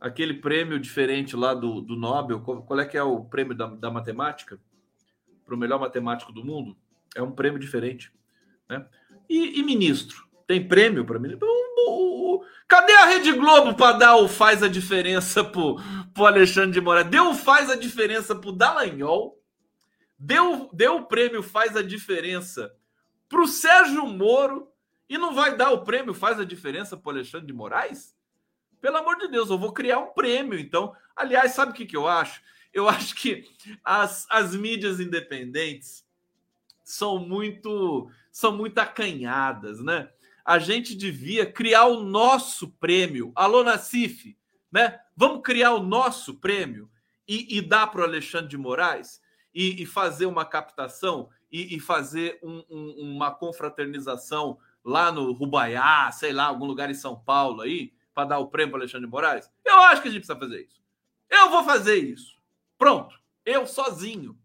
aquele prêmio diferente lá do, do Nobel. Qual, é que é o prêmio da, da matemática? Para o melhor matemático do mundo? É um prêmio diferente. Né? E, e ministro? Tem prêmio para ministro? Cadê a Rede Globo para dar o faz a diferença pro, pro Alexandre de Moraes? Deu o faz a diferença pro Dallagnol. Deu, deu o prêmio faz a diferença pro Sérgio Moro. E não vai dar o prêmio faz a diferença pro Alexandre de Moraes? Pelo amor de Deus, eu vou criar um prêmio, então. Aliás, sabe o que, que eu acho? Eu acho que as, as mídias independentes são muito são muito acanhadas, né? a gente devia criar o nosso prêmio. Alô, Nacife, né? Vamos criar o nosso prêmio e, e dar para o Alexandre de Moraes? e, e fazer uma captação e, e fazer um, um, uma confraternização lá no Rubaiá, sei lá, algum lugar em São Paulo aí, para dar o prêmio para Alexandre de Moraes? Eu acho que a gente precisa fazer isso. Eu vou fazer isso. Pronto. Eu sozinho.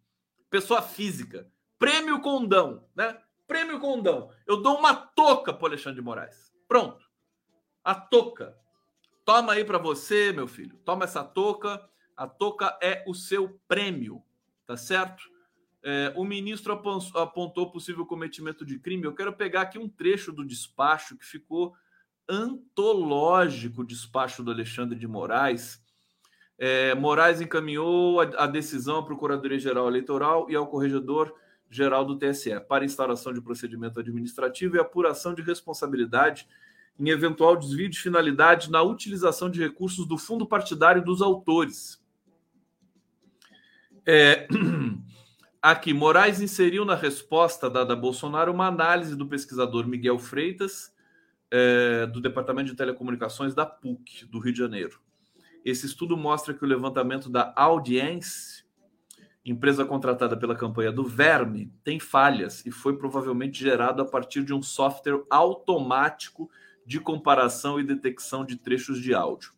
Pessoa física. Prêmio Condão, né? Prêmio Condão. Eu dou uma toca para Alexandre de Moraes. Pronto. A toca. Toma aí para você, meu filho. Toma essa toca. A toca é o seu prêmio, tá certo? É, o ministro apontou possível cometimento de crime. Eu quero pegar aqui um trecho do despacho que ficou antológico o despacho do Alexandre de Moraes. É, Moraes encaminhou a, a decisão à Procuradoria-Geral Eleitoral e ao Corregedor-Geral do TSE para instauração de procedimento administrativo e apuração de responsabilidade em eventual desvio de finalidade na utilização de recursos do fundo partidário dos autores. É, aqui, Moraes inseriu na resposta dada a Bolsonaro uma análise do pesquisador Miguel Freitas, é, do Departamento de Telecomunicações da PUC, do Rio de Janeiro. Esse estudo mostra que o levantamento da Audience, empresa contratada pela campanha do Verme, tem falhas e foi provavelmente gerado a partir de um software automático de comparação e detecção de trechos de áudio.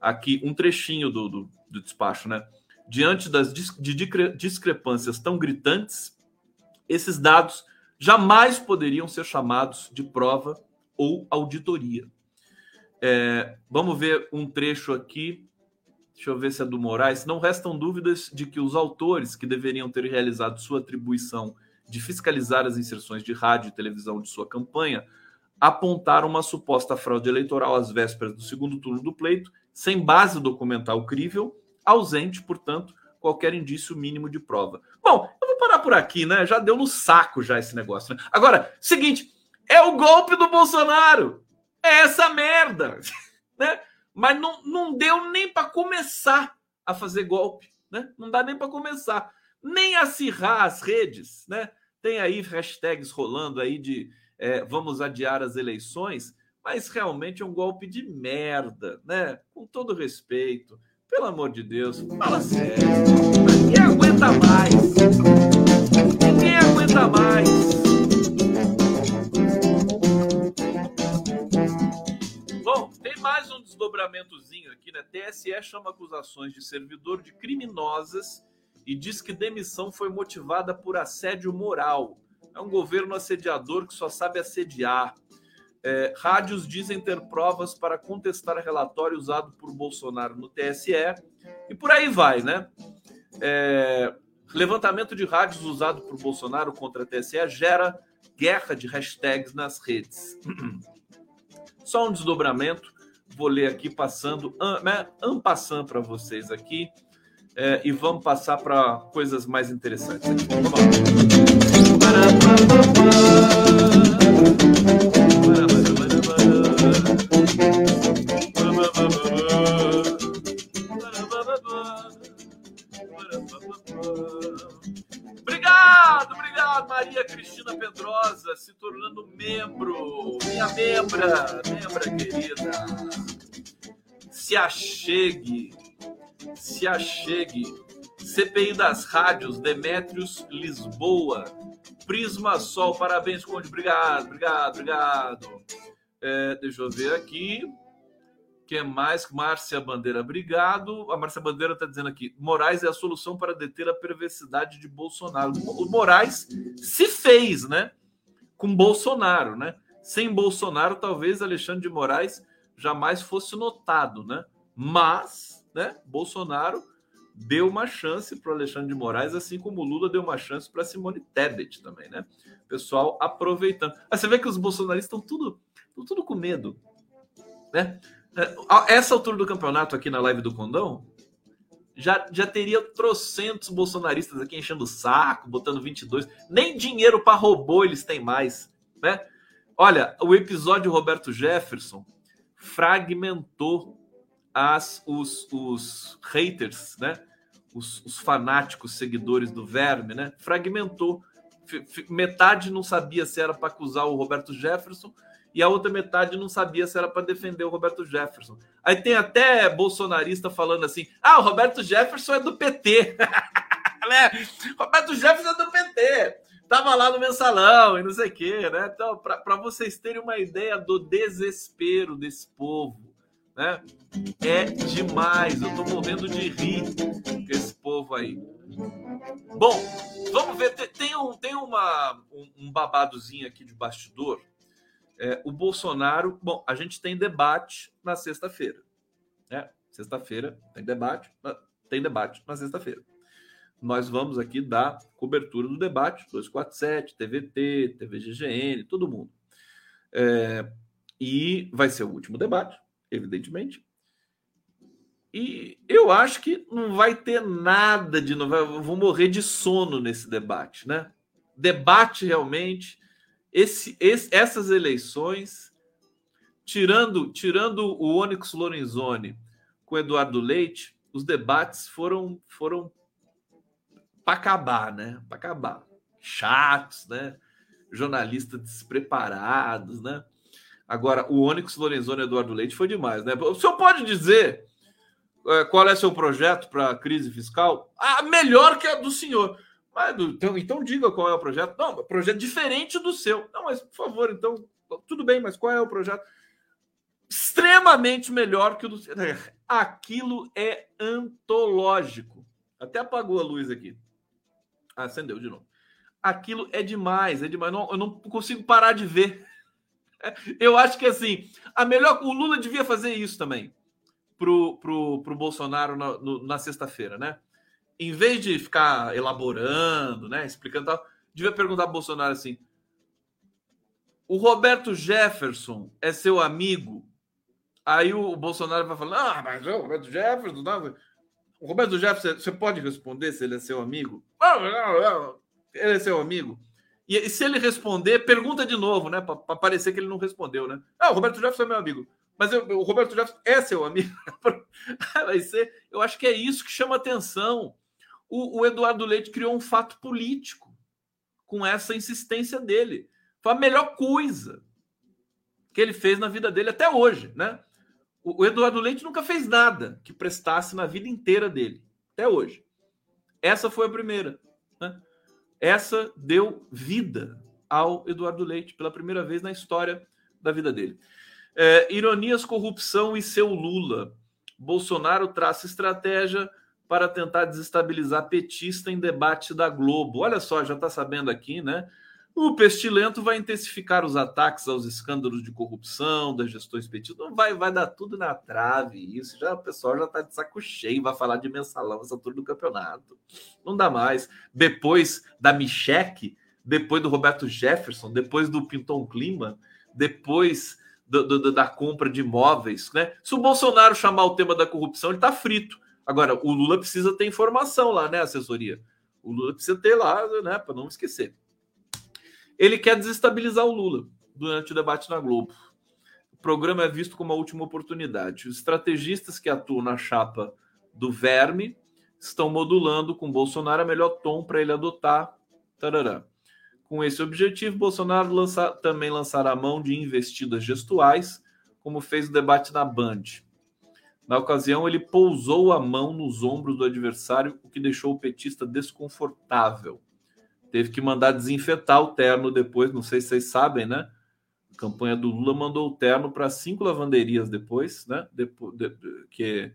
Aqui, um trechinho do, do, do despacho, né? Diante das de discrepâncias tão gritantes, esses dados jamais poderiam ser chamados de prova ou auditoria. É, vamos ver um trecho aqui. Deixa eu ver se é do Moraes. Não restam dúvidas de que os autores que deveriam ter realizado sua atribuição de fiscalizar as inserções de rádio e televisão de sua campanha apontaram uma suposta fraude eleitoral às vésperas do segundo turno do pleito, sem base documental crível ausente, portanto, qualquer indício mínimo de prova. Bom, eu vou parar por aqui, né? Já deu no saco já esse negócio. Né? Agora, seguinte, é o golpe do Bolsonaro. É essa merda, né? Mas não, não deu nem para começar a fazer golpe, né? Não dá nem para começar, nem acirrar as redes, né? Tem aí hashtags rolando aí de é, vamos adiar as eleições, mas realmente é um golpe de merda, né? Com todo respeito. Pelo amor de Deus, fala sério. Ninguém aguenta mais. Ninguém aguenta mais. Bom, tem mais um desdobramentozinho aqui, né? TSE chama acusações de servidor de criminosas e diz que demissão foi motivada por assédio moral. É um governo assediador que só sabe assediar. É, rádios dizem ter provas para contestar relatório usado por Bolsonaro no TSE e por aí vai, né? É, levantamento de rádios usado por Bolsonaro contra a TSE gera guerra de hashtags nas redes. Só um desdobramento, vou ler aqui passando, né, ampassando para vocês aqui é, e vamos passar para coisas mais interessantes. Aqui. Vamos Obrigado, Maria Cristina Pedrosa, se tornando membro, minha membra, membra querida. Se achegue, se achegue. CPI das rádios, Demétrios Lisboa, Prisma Sol, parabéns, Conde, obrigado, obrigado, obrigado. É, deixa eu ver aqui. Que mais? Márcia Bandeira, obrigado. A Márcia Bandeira está dizendo aqui: Moraes é a solução para deter a perversidade de Bolsonaro. O Moraes se fez, né? Com Bolsonaro, né? Sem Bolsonaro, talvez Alexandre de Moraes jamais fosse notado, né? Mas, né? Bolsonaro deu uma chance para o Alexandre de Moraes, assim como o Lula deu uma chance para Simone Tebet também, né? Pessoal aproveitando. Aí você vê que os bolsonaristas estão tudo tudo com medo. Né? É, essa altura do campeonato aqui na live do Condão, já, já teria trocentos bolsonaristas aqui enchendo o saco, botando 22. Nem dinheiro para robô eles têm mais. Né? Olha, o episódio Roberto Jefferson fragmentou as, os, os haters, né? Os, os, fanáticos seguidores do Verme, né? Fragmentou. F metade não sabia se era para acusar o Roberto Jefferson, e a outra metade não sabia se era para defender o Roberto Jefferson. Aí tem até bolsonarista falando assim: ah, o Roberto Jefferson é do PT. né? Roberto Jefferson é do PT. Tava lá no mensalão e não sei o quê, né? Então, para vocês terem uma ideia do desespero desse povo, né? É demais. Eu tô morrendo de rir com esse povo aí. Bom, vamos ver. Tem, um, tem uma, um, um babadozinho aqui de bastidor. É, o Bolsonaro. Bom, a gente tem debate na sexta-feira. Né? Sexta-feira tem debate. Tem debate na sexta-feira nós vamos aqui dar cobertura do debate, 247, TVT, TVGGN, todo mundo. É, e vai ser o último debate, evidentemente. E eu acho que não vai ter nada de novo. Vou morrer de sono nesse debate, né? Debate realmente. Esse, esse, essas eleições, tirando, tirando o Onyx Lorenzoni com o Eduardo Leite, os debates foram, foram para acabar, né? Para acabar. Chatos, né? Jornalistas despreparados, né? Agora, o Onyx Lorenzoni e Eduardo Leite foi demais, né? O senhor pode dizer é, qual é seu projeto para a crise fiscal? Ah, melhor que a do senhor. Então, então diga qual é o projeto. Não, projeto diferente do seu. Não, mas por favor, então, tudo bem, mas qual é o projeto? Extremamente melhor que o do Aquilo é antológico. Até apagou a luz aqui. Acendeu de novo. Aquilo é demais, é demais. Não, eu não consigo parar de ver. Eu acho que assim, a melhor. O Lula devia fazer isso também pro, pro, pro Bolsonaro na, na sexta-feira, né? Em vez de ficar elaborando, né? Explicando tal, devia perguntar pro Bolsonaro assim: o Roberto Jefferson é seu amigo? Aí o Bolsonaro vai falar: ah, mas o Roberto Jefferson. Não. O Roberto Jefferson, você pode responder se ele é seu amigo? Ele é seu amigo? E, se ele responder, pergunta de novo, né? Para parecer que ele não respondeu, né? Ah, o Roberto Jefferson é meu amigo. Mas eu, o Roberto Jefferson é seu amigo. Vai ser. Eu acho que é isso que chama atenção. O, o Eduardo Leite criou um fato político com essa insistência dele. Foi a melhor coisa que ele fez na vida dele até hoje, né? O Eduardo Leite nunca fez nada que prestasse na vida inteira dele, até hoje. Essa foi a primeira. Né? Essa deu vida ao Eduardo Leite pela primeira vez na história da vida dele. É, ironias, corrupção e seu Lula. Bolsonaro traça estratégia para tentar desestabilizar petista em debate da Globo. Olha só, já está sabendo aqui, né? O Pestilento vai intensificar os ataques aos escândalos de corrupção das gestões petistas. Vai, vai dar tudo na trave. Isso já o pessoal já está de saco cheio. Vai falar de mensalão essa altura do campeonato. Não dá mais. Depois da Micheque, depois do Roberto Jefferson, depois do Pinton Clima, depois do, do, da compra de imóveis. Né? Se o Bolsonaro chamar o tema da corrupção, ele está frito. Agora, o Lula precisa ter informação lá, né, assessoria? O Lula precisa ter lá, né, para não esquecer. Ele quer desestabilizar o Lula durante o debate na Globo. O programa é visto como a última oportunidade. Os estrategistas que atuam na chapa do Verme estão modulando com Bolsonaro a melhor tom para ele adotar. Tarará. Com esse objetivo, Bolsonaro lança, também lançará a mão de investidas gestuais, como fez o debate na Band. Na ocasião, ele pousou a mão nos ombros do adversário, o que deixou o petista desconfortável teve que mandar desinfetar o terno depois, não sei se vocês sabem, né? A campanha do Lula mandou o terno para cinco lavanderias depois, né? Depois, de, que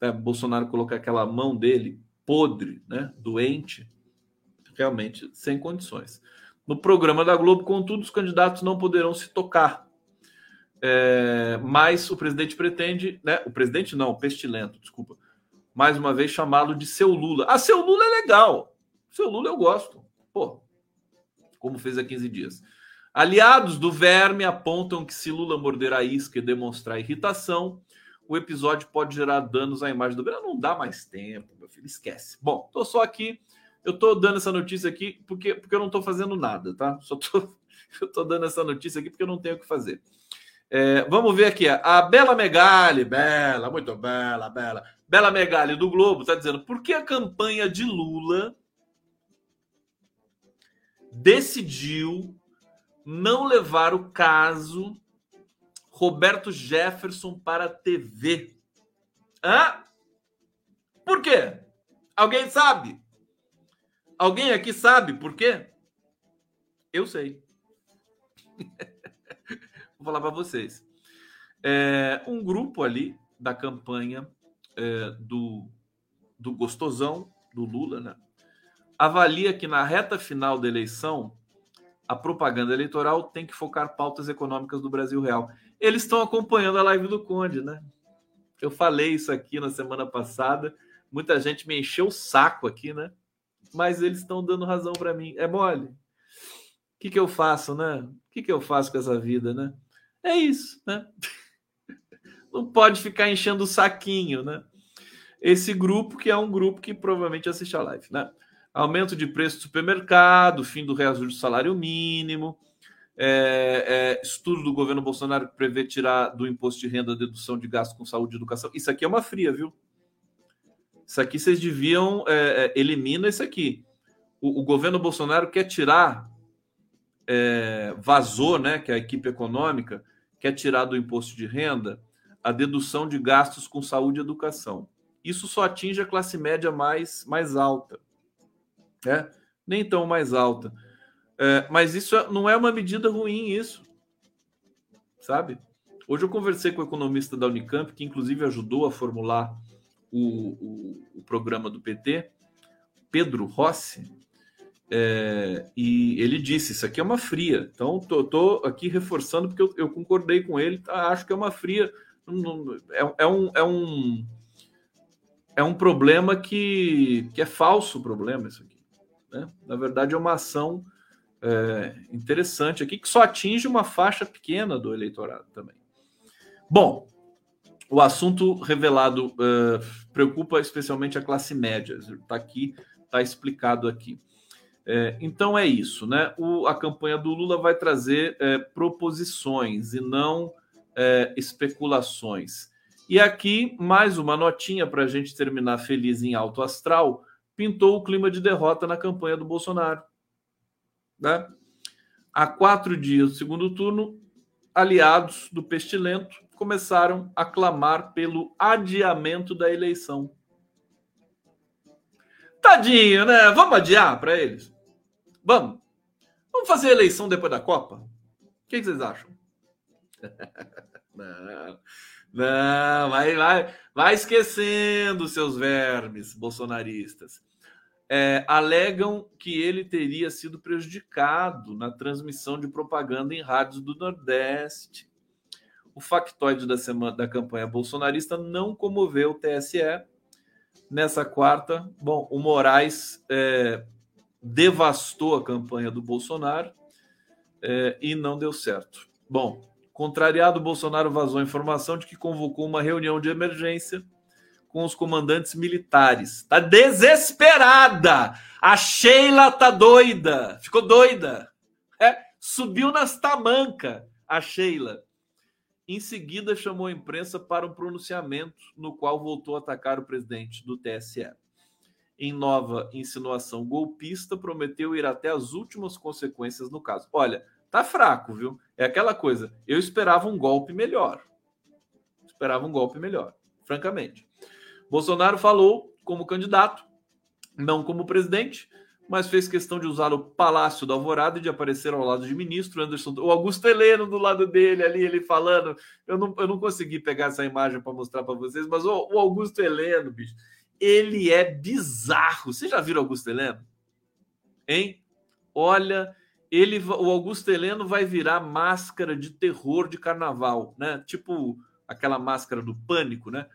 né, Bolsonaro colocar aquela mão dele podre, né? Doente, realmente sem condições. No programa da Globo, contudo, os candidatos não poderão se tocar. É, mas o presidente pretende, né? O presidente não, o pestilento, desculpa. Mais uma vez chamá-lo de seu Lula. Ah, seu Lula é legal. Seu Lula eu gosto. Pô, como fez há 15 dias. Aliados do verme apontam que se Lula morder a isca e demonstrar irritação, o episódio pode gerar danos à imagem do Brasil. Não dá mais tempo, meu filho, esquece. Bom, tô só aqui, eu tô dando essa notícia aqui porque, porque eu não tô fazendo nada, tá? Só tô, eu tô dando essa notícia aqui porque eu não tenho o que fazer. É, vamos ver aqui, a Bela Megali, Bela, muito bela, Bela. Bela Megali do Globo está dizendo: por que a campanha de Lula decidiu não levar o caso Roberto Jefferson para a TV. Hã? Por quê? Alguém sabe? Alguém aqui sabe por quê? Eu sei. Vou falar para vocês. É, um grupo ali da campanha é, do, do gostosão do Lula, né? Avalia que na reta final da eleição a propaganda eleitoral tem que focar pautas econômicas do Brasil real. Eles estão acompanhando a live do Conde, né? Eu falei isso aqui na semana passada. Muita gente me encheu o saco aqui, né? Mas eles estão dando razão para mim. É mole. O que, que eu faço, né? O que, que eu faço com essa vida, né? É isso, né? Não pode ficar enchendo o saquinho, né? Esse grupo, que é um grupo que provavelmente assiste a live, né? Aumento de preço do supermercado, fim do reajuste do salário mínimo, é, é, estudo do governo Bolsonaro que prevê tirar do imposto de renda a dedução de gasto com saúde e educação. Isso aqui é uma fria, viu? Isso aqui vocês deviam. É, é elimina isso aqui. O, o, governo Bolsonaro quer tirar. É, vazou, né? Que a equipe econômica quer tirar do imposto de renda a dedução de gastos com saúde e educação. Isso só atinge a classe média mais, mais alta. Né? Nem tão mais alta. É, mas isso é, não é uma medida ruim, isso. Sabe? Hoje eu conversei com o economista da Unicamp, que inclusive ajudou a formular o, o, o programa do PT, Pedro Rossi, é, e ele disse: Isso aqui é uma fria. Então, tô, tô aqui reforçando, porque eu, eu, concordei com ele, tá? acho que é uma fria. É, é, um, é, um, é um problema que, que é falso problema, isso aqui. Né? Na verdade, é uma ação é, interessante aqui, que só atinge uma faixa pequena do eleitorado também. Bom, o assunto revelado uh, preocupa especialmente a classe média. Está aqui, está explicado aqui. É, então é isso, né? O, a campanha do Lula vai trazer é, proposições e não é, especulações. E aqui, mais uma notinha para a gente terminar feliz em alto astral: pintou o clima de derrota na campanha do Bolsonaro. Né? Há quatro dias do segundo turno, aliados do Pestilento começaram a clamar pelo adiamento da eleição. Tadinho, né? Vamos adiar para eles? Vamos. Vamos fazer a eleição depois da Copa? O que vocês acham? não, não, vai, vai, vai esquecendo seus vermes bolsonaristas é, alegam que ele teria sido prejudicado na transmissão de propaganda em rádios do Nordeste. O factoide da semana da campanha bolsonarista não comoveu o TSE. Nessa quarta, bom, o Moraes é, devastou a campanha do Bolsonaro é, e não deu certo. Bom, contrariado, Bolsonaro vazou a informação de que convocou uma reunião de emergência com os comandantes militares. Tá desesperada. A Sheila tá doida. Ficou doida. É, subiu nas tamancas a Sheila. Em seguida, chamou a imprensa para um pronunciamento no qual voltou a atacar o presidente do TSE. Em nova insinuação golpista, prometeu ir até as últimas consequências no caso. Olha, tá fraco, viu? É aquela coisa. Eu esperava um golpe melhor. Esperava um golpe melhor, francamente. Bolsonaro falou como candidato, não como presidente, mas fez questão de usar o Palácio da Alvorada e de aparecer ao lado de ministro Anderson, o Augusto Heleno do lado dele ali, ele falando. Eu não, eu não consegui pegar essa imagem para mostrar para vocês, mas o, o, Augusto Heleno, bicho, ele é bizarro. Você já viu Augusto Heleno? Hein? Olha, ele, o Augusto Heleno vai virar máscara de terror de carnaval, né? Tipo aquela máscara do pânico, né?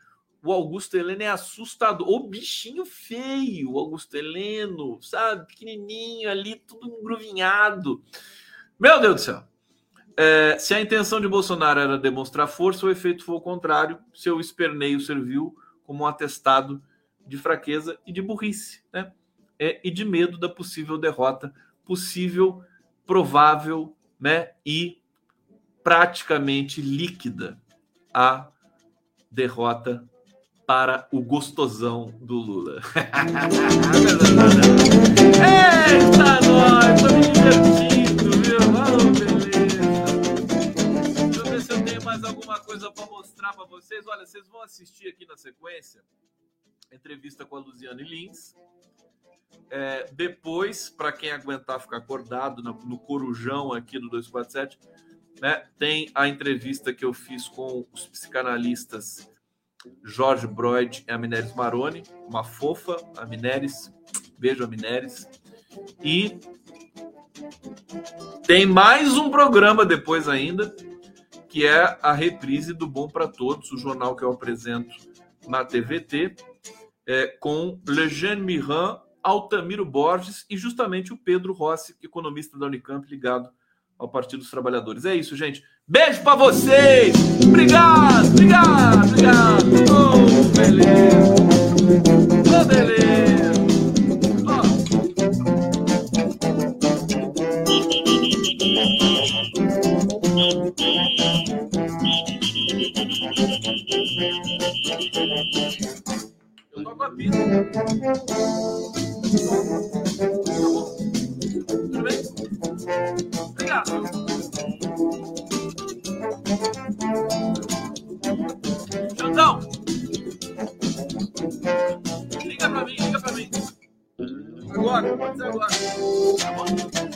o Augusto Heleno é assustador. O bichinho feio, o Augusto Heleno, sabe? Pequenininho ali, tudo engruvinhado. Meu Deus do céu. É, se a intenção de Bolsonaro era demonstrar força, o efeito foi o contrário. Seu esperneio serviu como um atestado de fraqueza e de burrice, né? É, e de medo da possível derrota, possível, provável, né? E praticamente líquida a derrota para o gostosão do Lula. Eita, nós! Tô me divertindo, viu? Oh, beleza. Deixa eu ver se eu tenho mais alguma coisa para mostrar para vocês. Olha, vocês vão assistir aqui na sequência entrevista com a Luziane Lins. É, depois, para quem aguentar ficar acordado no, no corujão aqui do 247, né, tem a entrevista que eu fiz com os psicanalistas Jorge Broid e a Mineres Maroni, uma fofa, a beijo a. E tem mais um programa depois ainda, que é a reprise do Bom para Todos, o jornal que eu apresento na TVT, é, com Lejeune Miran, Altamiro Borges e justamente o Pedro Rossi, economista da Unicamp, ligado ao Partido dos Trabalhadores. É isso, gente. Beijo para vocês! Obrigado, obrigado, obrigado! Oh, beleza! Oh, beleza! vida. Tudo bem? Obrigado. Jantão! Liga pra mim, liga pra mim. Agora, pode ser agora. Tá bom?